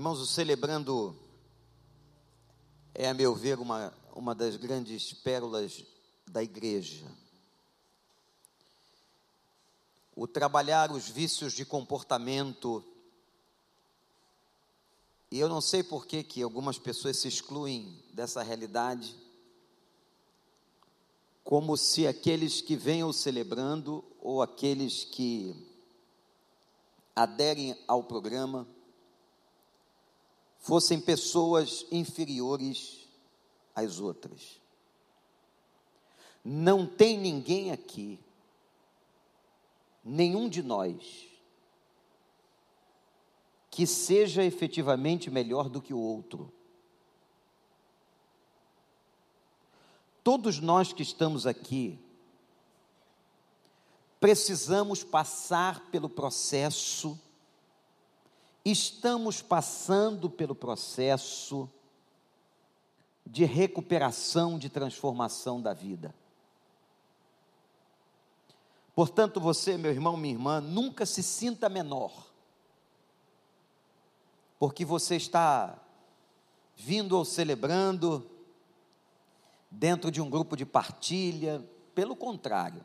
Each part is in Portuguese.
Irmãos, o celebrando é, a meu ver, uma, uma das grandes pérolas da igreja. O trabalhar os vícios de comportamento. E eu não sei por que, que algumas pessoas se excluem dessa realidade, como se aqueles que venham celebrando ou aqueles que aderem ao programa fossem pessoas inferiores às outras. Não tem ninguém aqui, nenhum de nós, que seja efetivamente melhor do que o outro. Todos nós que estamos aqui, precisamos passar pelo processo estamos passando pelo processo de recuperação, de transformação da vida. Portanto, você, meu irmão, minha irmã, nunca se sinta menor, porque você está vindo ou celebrando dentro de um grupo de partilha, pelo contrário,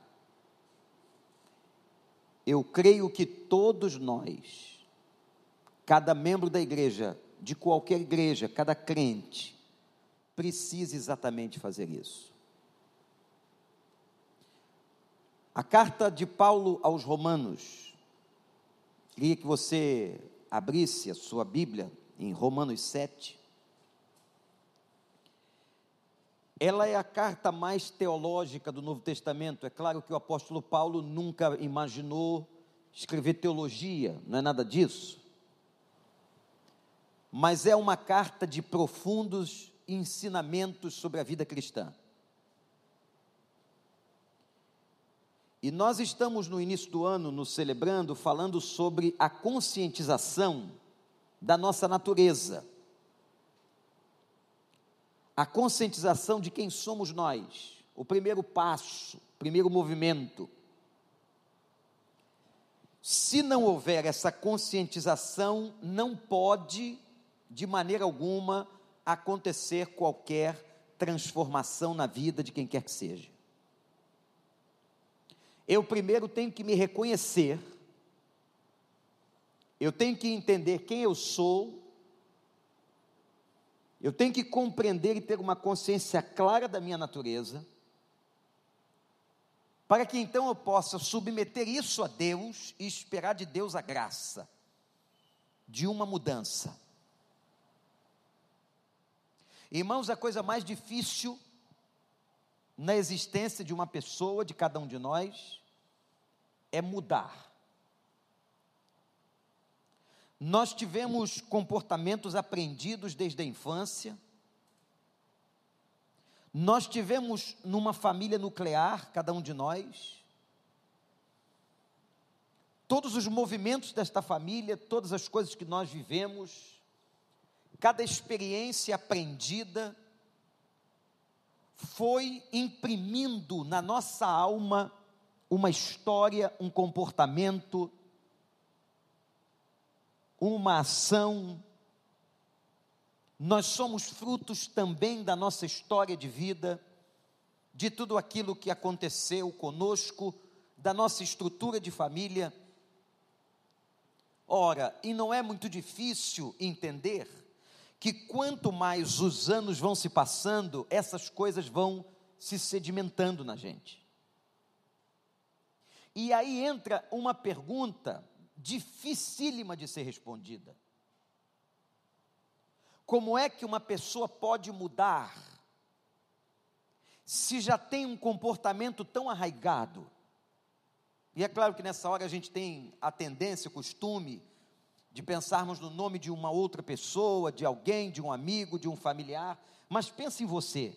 eu creio que todos nós, Cada membro da igreja, de qualquer igreja, cada crente, precisa exatamente fazer isso. A carta de Paulo aos Romanos, queria que você abrisse a sua Bíblia em Romanos 7. Ela é a carta mais teológica do Novo Testamento. É claro que o apóstolo Paulo nunca imaginou escrever teologia, não é nada disso mas é uma carta de profundos ensinamentos sobre a vida cristã. E nós estamos no início do ano, nos celebrando, falando sobre a conscientização da nossa natureza. A conscientização de quem somos nós. O primeiro passo, o primeiro movimento. Se não houver essa conscientização, não pode de maneira alguma acontecer qualquer transformação na vida de quem quer que seja. Eu primeiro tenho que me reconhecer, eu tenho que entender quem eu sou, eu tenho que compreender e ter uma consciência clara da minha natureza, para que então eu possa submeter isso a Deus e esperar de Deus a graça de uma mudança. Irmãos, a coisa mais difícil na existência de uma pessoa, de cada um de nós, é mudar. Nós tivemos comportamentos aprendidos desde a infância, nós tivemos numa família nuclear, cada um de nós, todos os movimentos desta família, todas as coisas que nós vivemos, cada experiência aprendida foi imprimindo na nossa alma uma história, um comportamento, uma ação. Nós somos frutos também da nossa história de vida, de tudo aquilo que aconteceu conosco, da nossa estrutura de família. Ora, e não é muito difícil entender que quanto mais os anos vão se passando, essas coisas vão se sedimentando na gente. E aí entra uma pergunta dificílima de ser respondida. Como é que uma pessoa pode mudar se já tem um comportamento tão arraigado? E é claro que nessa hora a gente tem a tendência, o costume de pensarmos no nome de uma outra pessoa, de alguém, de um amigo, de um familiar, mas pense em você.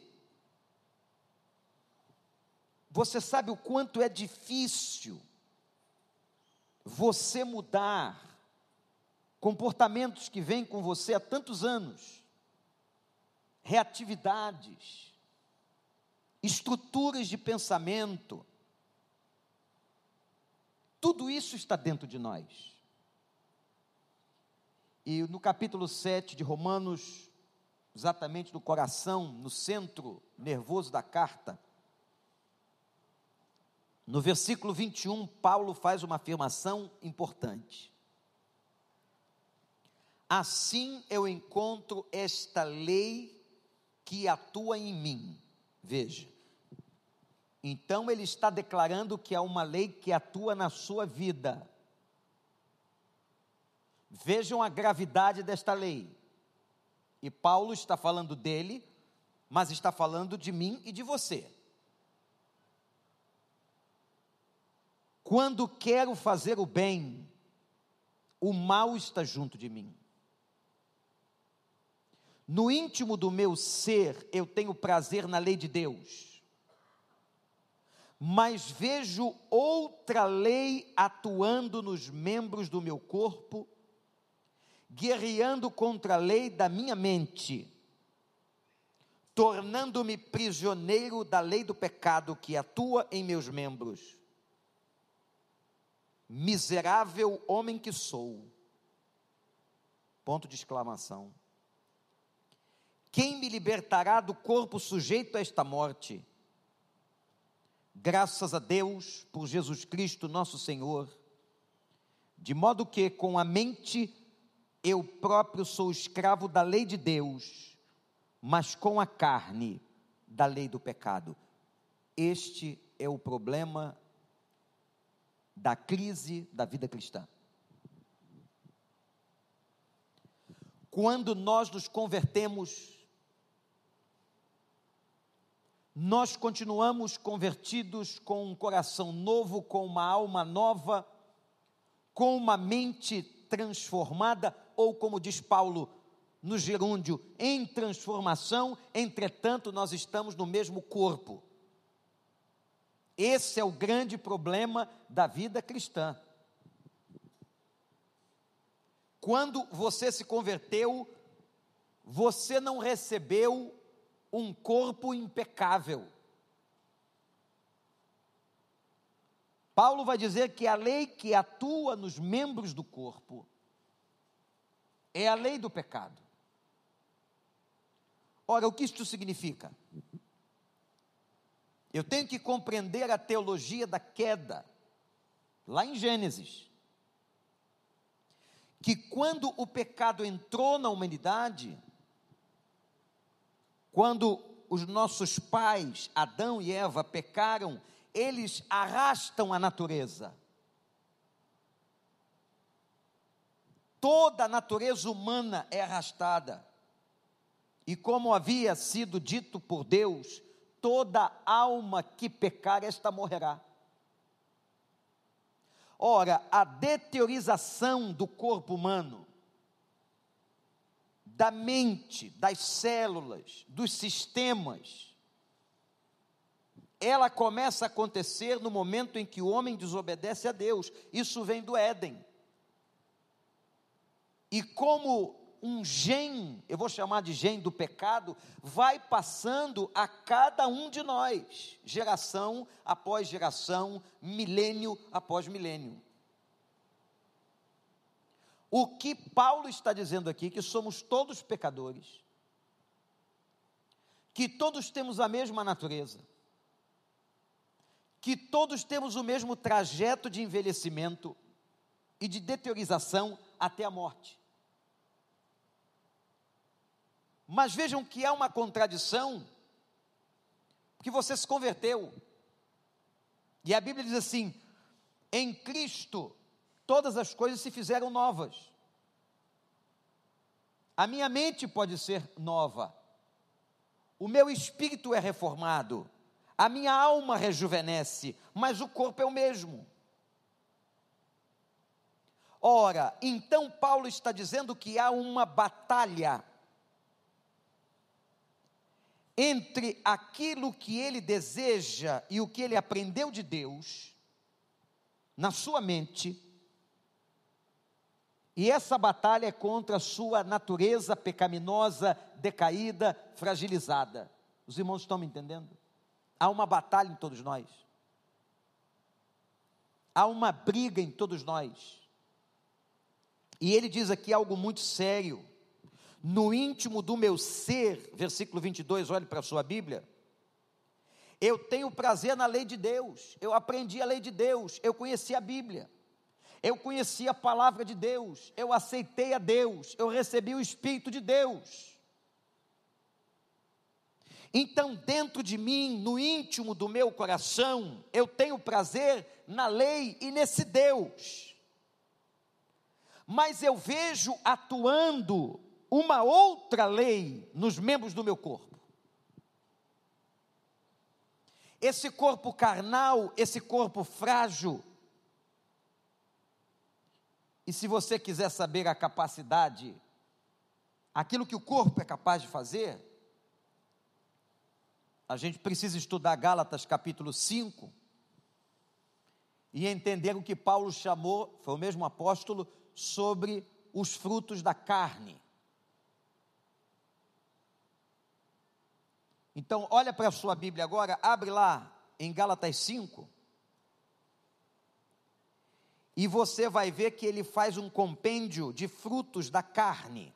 Você sabe o quanto é difícil você mudar comportamentos que vêm com você há tantos anos, reatividades, estruturas de pensamento, tudo isso está dentro de nós. E no capítulo 7 de Romanos, exatamente no coração, no centro nervoso da carta, no versículo 21, Paulo faz uma afirmação importante. Assim eu encontro esta lei que atua em mim. Veja. Então ele está declarando que há uma lei que atua na sua vida. Vejam a gravidade desta lei. E Paulo está falando dele, mas está falando de mim e de você. Quando quero fazer o bem, o mal está junto de mim. No íntimo do meu ser, eu tenho prazer na lei de Deus. Mas vejo outra lei atuando nos membros do meu corpo, guerreando contra a lei da minha mente, tornando-me prisioneiro da lei do pecado que atua em meus membros. Miserável homem que sou. Ponto de exclamação. Quem me libertará do corpo sujeito a esta morte? Graças a Deus por Jesus Cristo, nosso Senhor, de modo que com a mente eu próprio sou escravo da lei de Deus, mas com a carne da lei do pecado. Este é o problema da crise da vida cristã. Quando nós nos convertemos nós continuamos convertidos com um coração novo, com uma alma nova, com uma mente transformada, ou como diz Paulo no gerúndio, em transformação, entretanto, nós estamos no mesmo corpo. Esse é o grande problema da vida cristã. Quando você se converteu, você não recebeu um corpo impecável. Paulo vai dizer que a lei que atua nos membros do corpo é a lei do pecado. Ora, o que isto significa? Eu tenho que compreender a teologia da queda, lá em Gênesis. Que quando o pecado entrou na humanidade, quando os nossos pais, Adão e Eva, pecaram, eles arrastam a natureza. Toda a natureza humana é arrastada. E como havia sido dito por Deus, toda alma que pecar, esta morrerá. Ora, a deteriorização do corpo humano da mente, das células, dos sistemas, ela começa a acontecer no momento em que o homem desobedece a Deus. Isso vem do Éden. E como um gen, eu vou chamar de gen do pecado, vai passando a cada um de nós, geração após geração, milênio após milênio. O que Paulo está dizendo aqui, que somos todos pecadores, que todos temos a mesma natureza, que todos temos o mesmo trajeto de envelhecimento e de deteriorização até a morte. Mas vejam que há uma contradição, porque você se converteu. E a Bíblia diz assim: em Cristo todas as coisas se fizeram novas. A minha mente pode ser nova, o meu espírito é reformado, a minha alma rejuvenesce, mas o corpo é o mesmo. Ora, então Paulo está dizendo que há uma batalha entre aquilo que ele deseja e o que ele aprendeu de Deus, na sua mente, e essa batalha é contra a sua natureza pecaminosa, decaída, fragilizada. Os irmãos estão me entendendo? Há uma batalha em todos nós. Há uma briga em todos nós. E ele diz aqui algo muito sério. No íntimo do meu ser, versículo 22, olhe para a sua Bíblia. Eu tenho prazer na lei de Deus, eu aprendi a lei de Deus, eu conheci a Bíblia, eu conheci a palavra de Deus, eu aceitei a Deus, eu recebi o Espírito de Deus. Então, dentro de mim, no íntimo do meu coração, eu tenho prazer na lei e nesse Deus. Mas eu vejo atuando uma outra lei nos membros do meu corpo. Esse corpo carnal, esse corpo frágil. E se você quiser saber a capacidade, aquilo que o corpo é capaz de fazer, a gente precisa estudar Gálatas capítulo 5 e entender o que Paulo chamou, foi o mesmo apóstolo, sobre os frutos da carne. Então, olha para a sua Bíblia agora, abre lá em Gálatas 5. E você vai ver que ele faz um compêndio de frutos da carne.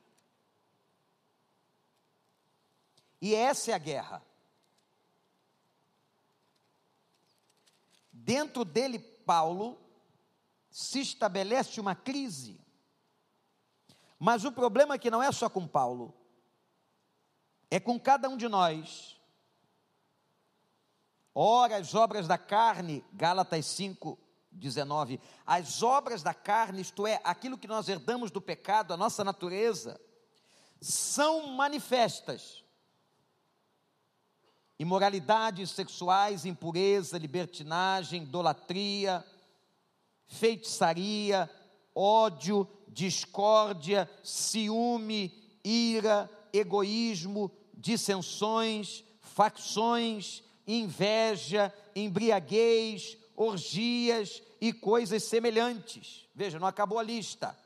E essa é a guerra. Dentro dele, Paulo, se estabelece uma crise. Mas o problema é que não é só com Paulo, é com cada um de nós. Ora, as obras da carne, Gálatas 5, 19. As obras da carne, isto é, aquilo que nós herdamos do pecado, a nossa natureza, são manifestas imoralidades sexuais, impureza, libertinagem, idolatria, feitiçaria, ódio, discórdia, ciúme, ira, egoísmo, dissensões, facções, inveja, embriaguez, orgias e coisas semelhantes. Veja, não acabou a lista.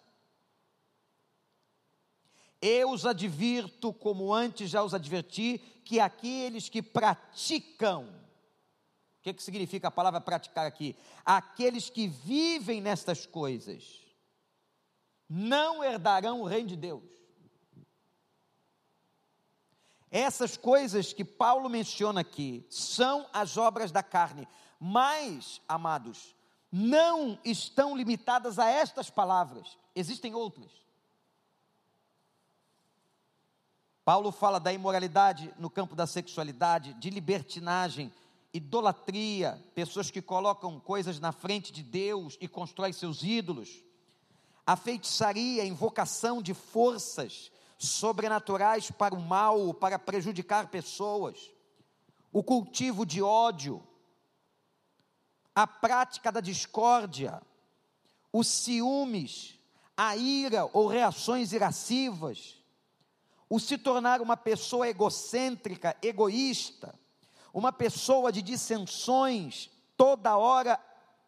Eu os advirto, como antes já os adverti, que aqueles que praticam, que, que significa a palavra praticar aqui? Aqueles que vivem nestas coisas, não herdarão o reino de Deus. Essas coisas que Paulo menciona aqui são as obras da carne, mas, amados, não estão limitadas a estas palavras, existem outras. Paulo fala da imoralidade no campo da sexualidade, de libertinagem, idolatria, pessoas que colocam coisas na frente de Deus e constroem seus ídolos, a feitiçaria, a invocação de forças sobrenaturais para o mal, para prejudicar pessoas, o cultivo de ódio, a prática da discórdia, os ciúmes, a ira ou reações irascivas, o se tornar uma pessoa egocêntrica, egoísta, uma pessoa de dissensões, toda hora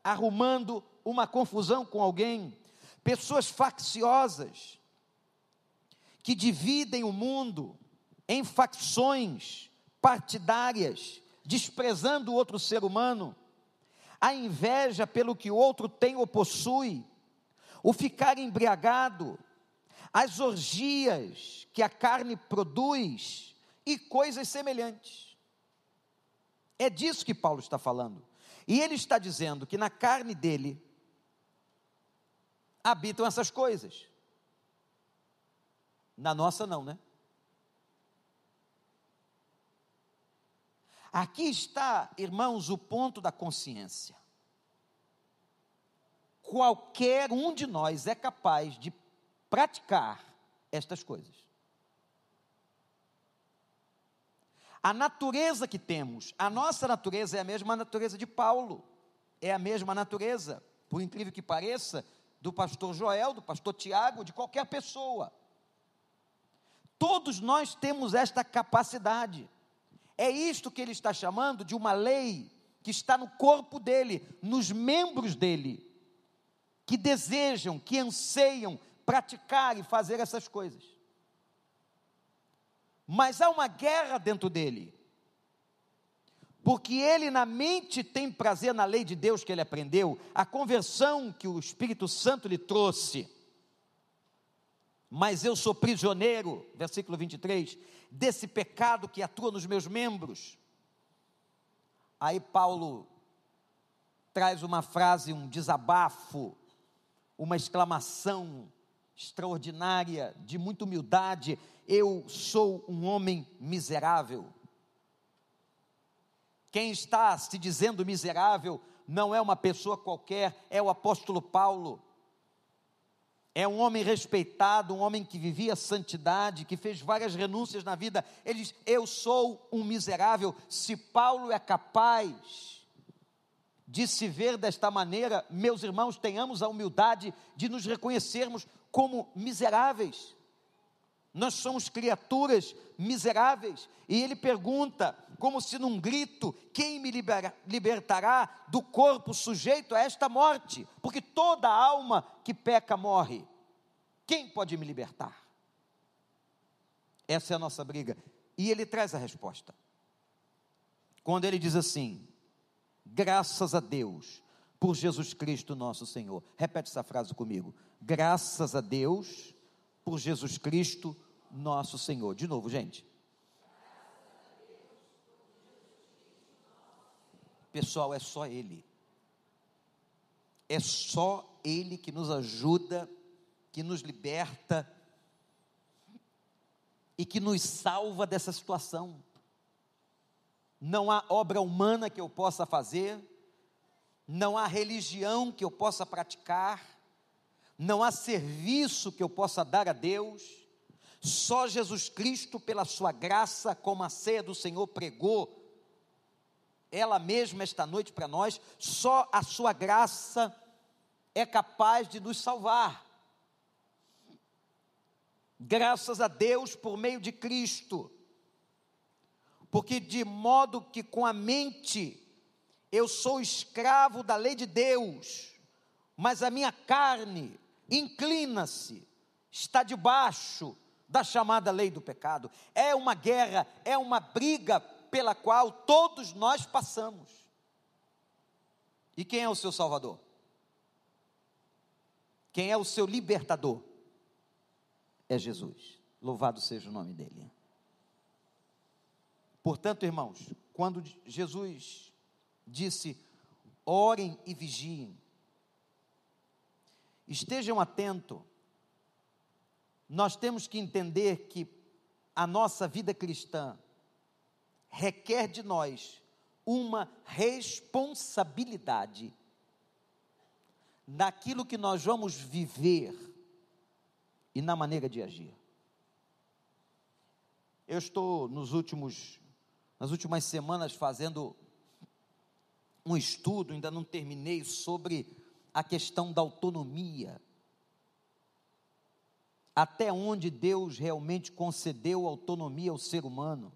arrumando uma confusão com alguém, pessoas facciosas, que dividem o mundo em facções partidárias, desprezando o outro ser humano, a inveja pelo que o outro tem ou possui, o ficar embriagado, as orgias que a carne produz e coisas semelhantes. É disso que Paulo está falando. E ele está dizendo que na carne dele habitam essas coisas. Na nossa, não, né? Aqui está, irmãos, o ponto da consciência. Qualquer um de nós é capaz de praticar estas coisas. A natureza que temos, a nossa natureza é a mesma natureza de Paulo, é a mesma natureza, por incrível que pareça, do pastor Joel, do pastor Tiago, de qualquer pessoa. Todos nós temos esta capacidade. É isto que ele está chamando de uma lei que está no corpo dele, nos membros dele, que desejam, que anseiam praticar e fazer essas coisas. Mas há uma guerra dentro dele. Porque ele na mente tem prazer na lei de Deus que ele aprendeu, a conversão que o Espírito Santo lhe trouxe. mas eu sou prisioneiro, versículo 23, desse pecado que atua nos meus membros. Aí Paulo traz uma frase, um desabafo, uma exclamação extraordinária, de muita humildade: Eu sou um homem miserável. Quem está se dizendo miserável não é uma pessoa qualquer, é o apóstolo Paulo. É um homem respeitado, um homem que vivia santidade, que fez várias renúncias na vida. Ele diz: Eu sou um miserável. Se Paulo é capaz de se ver desta maneira, meus irmãos, tenhamos a humildade de nos reconhecermos como miseráveis. Nós somos criaturas miseráveis. E ele pergunta, como se num grito: Quem me libera, libertará do corpo sujeito a esta morte? Porque toda alma que peca morre. Quem pode me libertar? Essa é a nossa briga. E ele traz a resposta. Quando ele diz assim: Graças a Deus por Jesus Cristo nosso Senhor. Repete essa frase comigo. Graças a Deus por Jesus Cristo nosso Senhor. De novo, gente. Pessoal, é só Ele. É só Ele que nos ajuda, que nos liberta e que nos salva dessa situação. Não há obra humana que eu possa fazer, não há religião que eu possa praticar, não há serviço que eu possa dar a Deus, só Jesus Cristo, pela sua graça, como a ceia do Senhor pregou, ela mesma esta noite para nós, só a sua graça é capaz de nos salvar. Graças a Deus por meio de Cristo, porque de modo que com a mente eu sou escravo da lei de Deus, mas a minha carne inclina-se, está debaixo da chamada lei do pecado. É uma guerra, é uma briga pela qual todos nós passamos. E quem é o seu Salvador? Quem é o seu libertador? É Jesus. Louvado seja o nome dele. Portanto, irmãos, quando Jesus disse: orem e vigiem, estejam atentos, nós temos que entender que a nossa vida cristã requer de nós uma responsabilidade naquilo que nós vamos viver e na maneira de agir. Eu estou nos últimos nas últimas semanas fazendo um estudo, ainda não terminei, sobre a questão da autonomia. Até onde Deus realmente concedeu autonomia ao ser humano.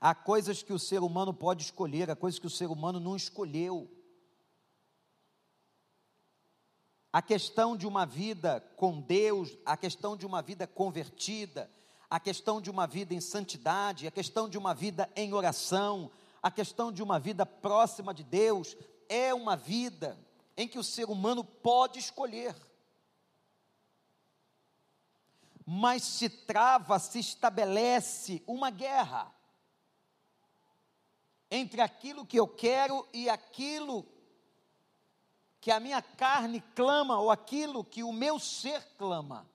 Há coisas que o ser humano pode escolher, há coisas que o ser humano não escolheu. A questão de uma vida com Deus, a questão de uma vida convertida, a questão de uma vida em santidade, a questão de uma vida em oração, a questão de uma vida próxima de Deus, é uma vida em que o ser humano pode escolher. Mas se trava, se estabelece uma guerra entre aquilo que eu quero e aquilo que a minha carne clama ou aquilo que o meu ser clama.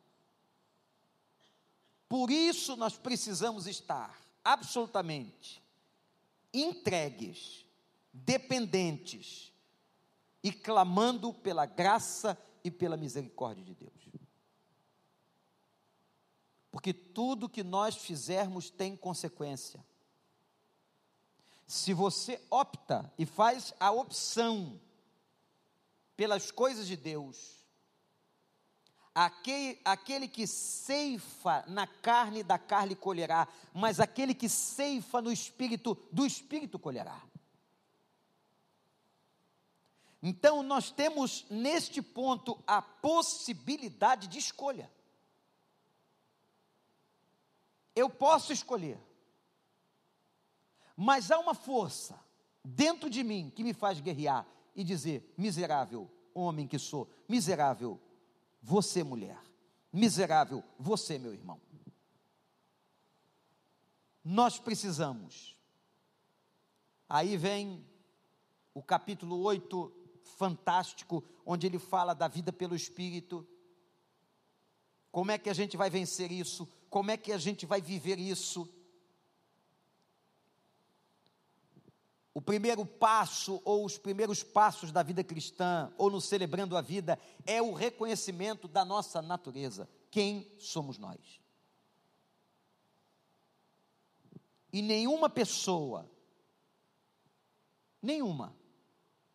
Por isso nós precisamos estar absolutamente entregues, dependentes e clamando pela graça e pela misericórdia de Deus. Porque tudo que nós fizermos tem consequência. Se você opta e faz a opção pelas coisas de Deus, Aquele, aquele que ceifa na carne, da carne colherá, mas aquele que ceifa no espírito, do espírito colherá. Então, nós temos neste ponto a possibilidade de escolha. Eu posso escolher, mas há uma força dentro de mim que me faz guerrear e dizer: miserável homem que sou, miserável você, mulher, miserável, você, meu irmão. Nós precisamos. Aí vem o capítulo 8, fantástico, onde ele fala da vida pelo Espírito. Como é que a gente vai vencer isso? Como é que a gente vai viver isso? O primeiro passo, ou os primeiros passos da vida cristã, ou no celebrando a vida, é o reconhecimento da nossa natureza. Quem somos nós? E nenhuma pessoa, nenhuma,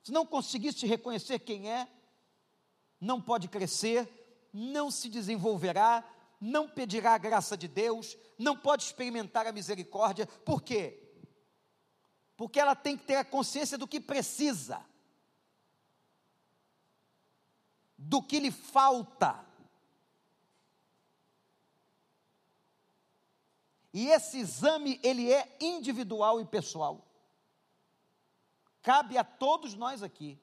se não conseguisse reconhecer quem é, não pode crescer, não se desenvolverá, não pedirá a graça de Deus, não pode experimentar a misericórdia, por quê? Porque ela tem que ter a consciência do que precisa, do que lhe falta. E esse exame, ele é individual e pessoal. Cabe a todos nós aqui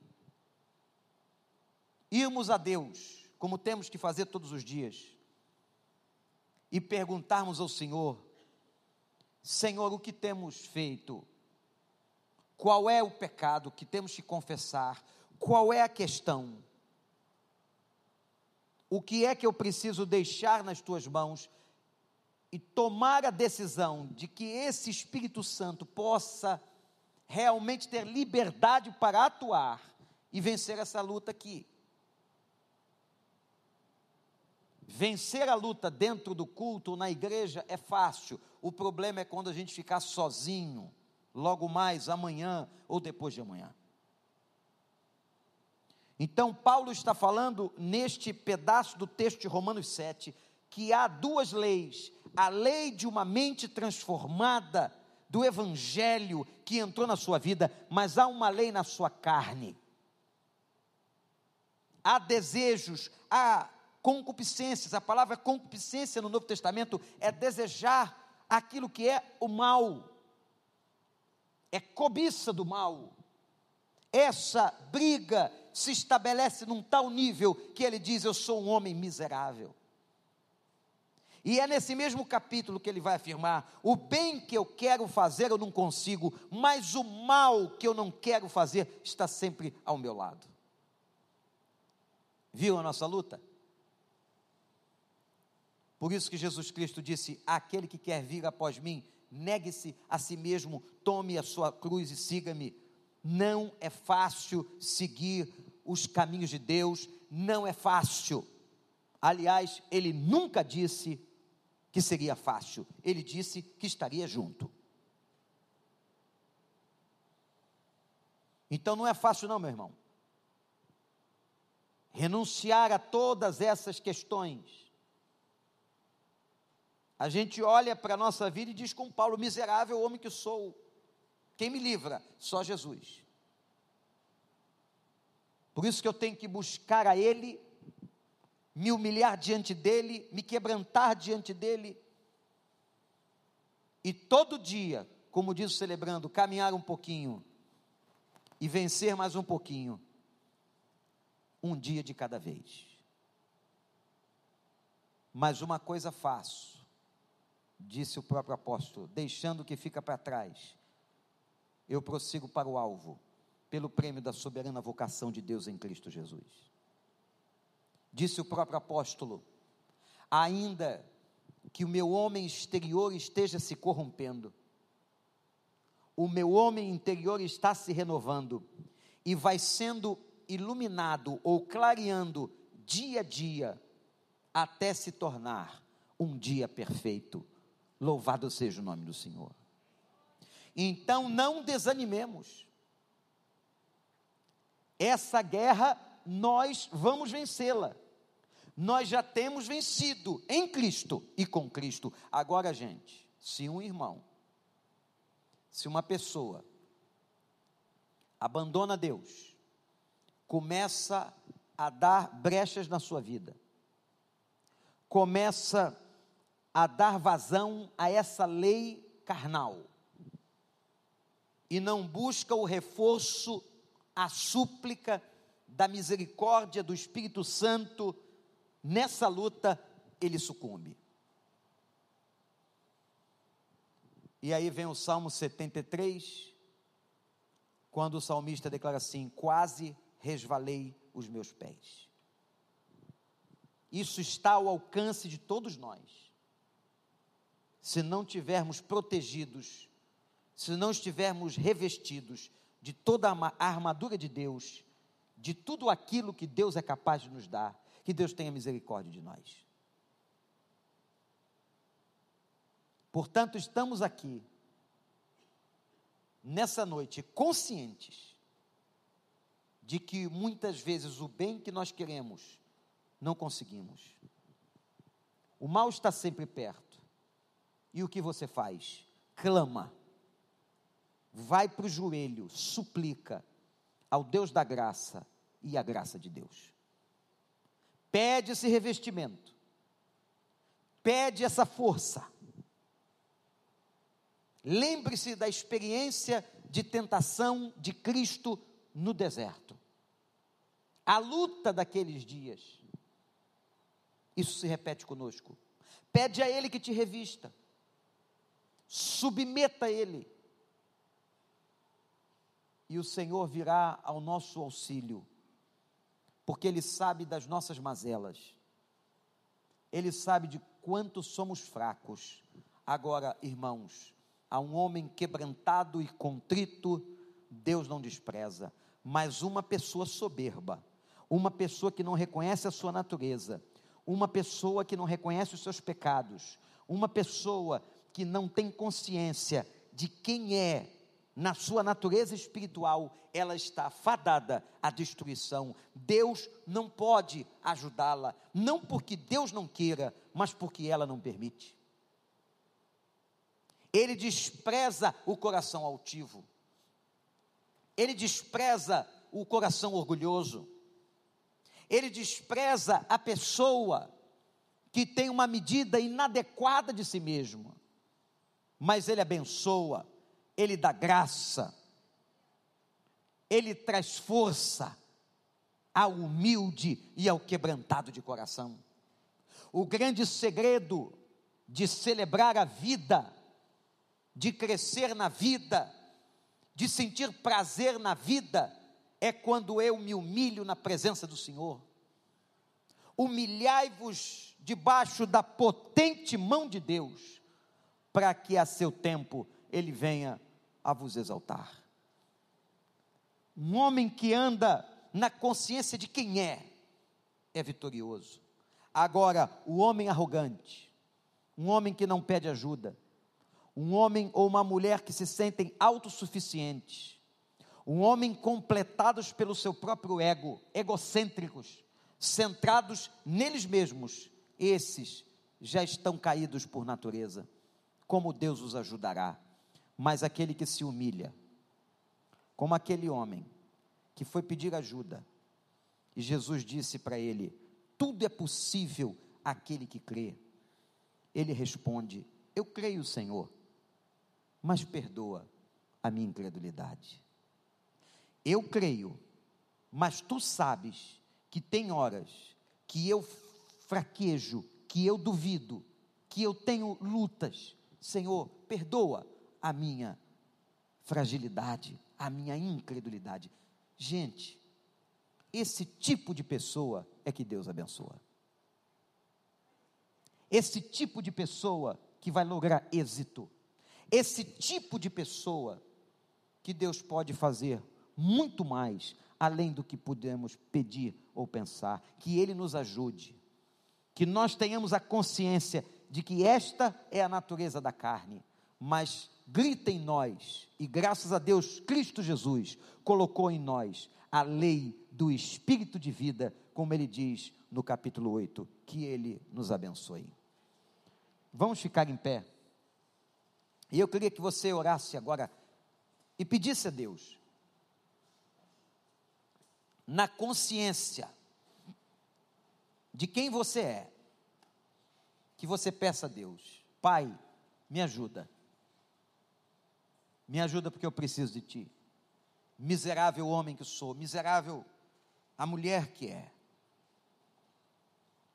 irmos a Deus, como temos que fazer todos os dias, e perguntarmos ao Senhor: Senhor, o que temos feito? Qual é o pecado que temos que confessar? Qual é a questão? O que é que eu preciso deixar nas tuas mãos e tomar a decisão de que esse Espírito Santo possa realmente ter liberdade para atuar e vencer essa luta aqui. Vencer a luta dentro do culto, na igreja, é fácil. O problema é quando a gente ficar sozinho, logo mais amanhã ou depois de amanhã. Então, Paulo está falando neste pedaço do texto de Romanos 7 que há duas leis: a lei de uma mente transformada do evangelho que entrou na sua vida, mas há uma lei na sua carne. Há desejos, há concupiscências. A palavra concupiscência no Novo Testamento é desejar aquilo que é o mal, é cobiça do mal. Essa briga se estabelece num tal nível que ele diz: Eu sou um homem miserável. E é nesse mesmo capítulo que ele vai afirmar: o bem que eu quero fazer eu não consigo, mas o mal que eu não quero fazer está sempre ao meu lado. Viu a nossa luta? Por isso que Jesus Cristo disse: aquele que quer vir após mim, negue-se a si mesmo, tome a sua cruz e siga-me. Não é fácil seguir os caminhos de Deus, não é fácil. Aliás, ele nunca disse que seria fácil, ele disse que estaria junto. Então não é fácil, não, meu irmão. Renunciar a todas essas questões. A gente olha para a nossa vida e diz com Paulo: miserável homem que sou, quem me livra? Só Jesus. Por isso que eu tenho que buscar a Ele me humilhar diante dele, me quebrantar diante dele. E todo dia, como diz o celebrando, caminhar um pouquinho e vencer mais um pouquinho, um dia de cada vez. Mas uma coisa faço, disse o próprio apóstolo, deixando o que fica para trás, eu prossigo para o alvo, pelo prêmio da soberana vocação de Deus em Cristo Jesus disse o próprio apóstolo, ainda que o meu homem exterior esteja se corrompendo, o meu homem interior está se renovando e vai sendo iluminado ou clareando dia a dia até se tornar um dia perfeito. Louvado seja o nome do Senhor. Então não desanimemos. Essa guerra nós vamos vencê-la nós já temos vencido em Cristo e com Cristo. Agora, gente, se um irmão, se uma pessoa abandona Deus, começa a dar brechas na sua vida, começa a dar vazão a essa lei carnal, e não busca o reforço, a súplica da misericórdia do Espírito Santo nessa luta, ele sucumbe. E aí vem o Salmo 73, quando o salmista declara assim: Quase resvalei os meus pés. Isso está ao alcance de todos nós. Se não tivermos protegidos, se não estivermos revestidos de toda a armadura de Deus, de tudo aquilo que Deus é capaz de nos dar, que Deus tenha misericórdia de nós. Portanto, estamos aqui, nessa noite, conscientes de que muitas vezes o bem que nós queremos, não conseguimos. O mal está sempre perto. E o que você faz? Clama, vai para o joelho, suplica ao Deus da graça e a graça de Deus. Pede esse revestimento, pede essa força. Lembre-se da experiência de tentação de Cristo no deserto. A luta daqueles dias. Isso se repete conosco. Pede a Ele que te revista. Submeta Ele. E o Senhor virá ao nosso auxílio porque Ele sabe das nossas mazelas, Ele sabe de quanto somos fracos. Agora, irmãos, a um homem quebrantado e contrito, Deus não despreza, mas uma pessoa soberba, uma pessoa que não reconhece a sua natureza, uma pessoa que não reconhece os seus pecados, uma pessoa que não tem consciência de quem é na sua natureza espiritual, ela está fadada à destruição. Deus não pode ajudá-la, não porque Deus não queira, mas porque ela não permite. Ele despreza o coração altivo, ele despreza o coração orgulhoso, ele despreza a pessoa que tem uma medida inadequada de si mesmo, mas ele abençoa ele dá graça, ele traz força ao humilde e ao quebrantado de coração. O grande segredo de celebrar a vida, de crescer na vida, de sentir prazer na vida, é quando eu me humilho na presença do Senhor. Humilhai-vos debaixo da potente mão de Deus, para que a seu tempo ele venha a vos exaltar. Um homem que anda na consciência de quem é, é vitorioso. Agora, o homem arrogante, um homem que não pede ajuda, um homem ou uma mulher que se sentem autossuficientes, um homem completados pelo seu próprio ego, egocêntricos, centrados neles mesmos, esses já estão caídos por natureza. Como Deus os ajudará? mas aquele que se humilha, como aquele homem que foi pedir ajuda, e Jesus disse para ele: Tudo é possível aquele que crê. Ele responde: Eu creio, Senhor, mas perdoa a minha incredulidade. Eu creio, mas tu sabes que tem horas que eu fraquejo, que eu duvido, que eu tenho lutas. Senhor, perdoa a minha fragilidade, a minha incredulidade. Gente, esse tipo de pessoa é que Deus abençoa. Esse tipo de pessoa que vai lograr êxito. Esse tipo de pessoa que Deus pode fazer muito mais além do que podemos pedir ou pensar. Que Ele nos ajude. Que nós tenhamos a consciência de que esta é a natureza da carne, mas grita em nós, e graças a Deus, Cristo Jesus colocou em nós a lei do Espírito de vida, como ele diz no capítulo 8, que ele nos abençoe. Vamos ficar em pé. E eu queria que você orasse agora e pedisse a Deus, na consciência de quem você é, que você peça a Deus, Pai, me ajuda me ajuda porque eu preciso de ti. Miserável homem que sou, miserável a mulher que é.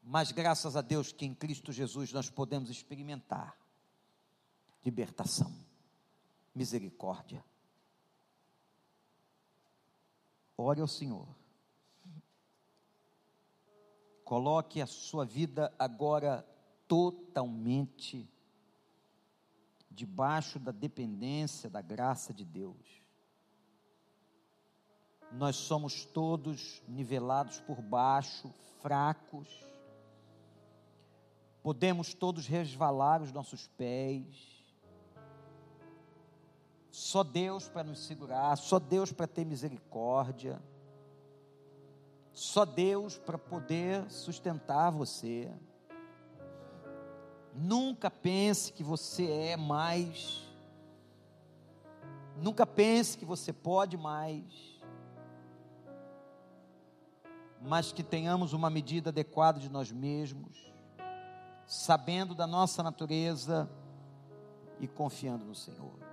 Mas graças a Deus que em Cristo Jesus nós podemos experimentar libertação, misericórdia. Ore ao Senhor. Coloque a sua vida agora totalmente debaixo da dependência da graça de Deus. Nós somos todos nivelados por baixo, fracos. Podemos todos resvalar os nossos pés. Só Deus para nos segurar, só Deus para ter misericórdia. Só Deus para poder sustentar você. Nunca pense que você é mais. Nunca pense que você pode mais. Mas que tenhamos uma medida adequada de nós mesmos, sabendo da nossa natureza e confiando no Senhor.